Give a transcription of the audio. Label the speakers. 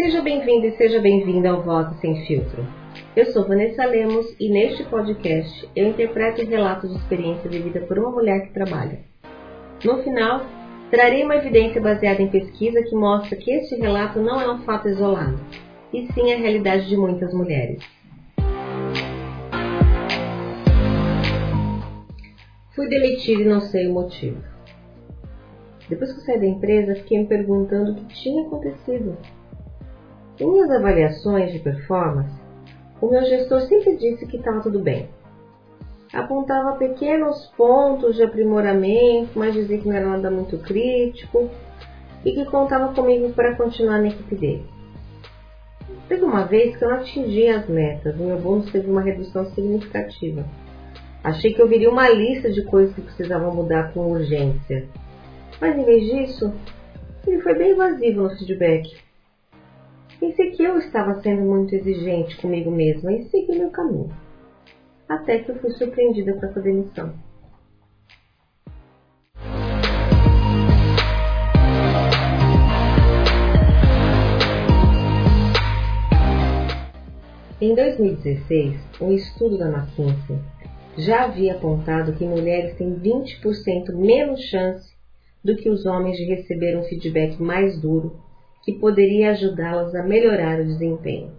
Speaker 1: Seja bem-vindo e seja bem-vinda ao Voz Sem Filtro. Eu sou Vanessa Lemos e neste podcast eu interpreto relatos de experiência vivida por uma mulher que trabalha. No final, trarei uma evidência baseada em pesquisa que mostra que este relato não é um fato isolado, e sim a realidade de muitas mulheres. Fui demitida e não sei o motivo. Depois que saí da empresa, fiquei me perguntando o que tinha acontecido. Em minhas avaliações de performance, o meu gestor sempre disse que estava tudo bem. Apontava pequenos pontos de aprimoramento, mas dizia que não era nada muito crítico e que contava comigo para continuar na equipe dele. Teve uma vez que eu não atingi as metas, o meu bônus teve uma redução significativa. Achei que eu viria uma lista de coisas que precisavam mudar com urgência mas em vez disso, ele foi bem evasivo no feedback. Pensei que eu estava sendo muito exigente comigo mesma e segui meu caminho. Até que eu fui surpreendida com essa demissão. Em 2016, um estudo da McKinsey já havia apontado que mulheres têm 20% menos chance do que os homens de receber um feedback mais duro que poderia ajudá-las a melhorar o desempenho.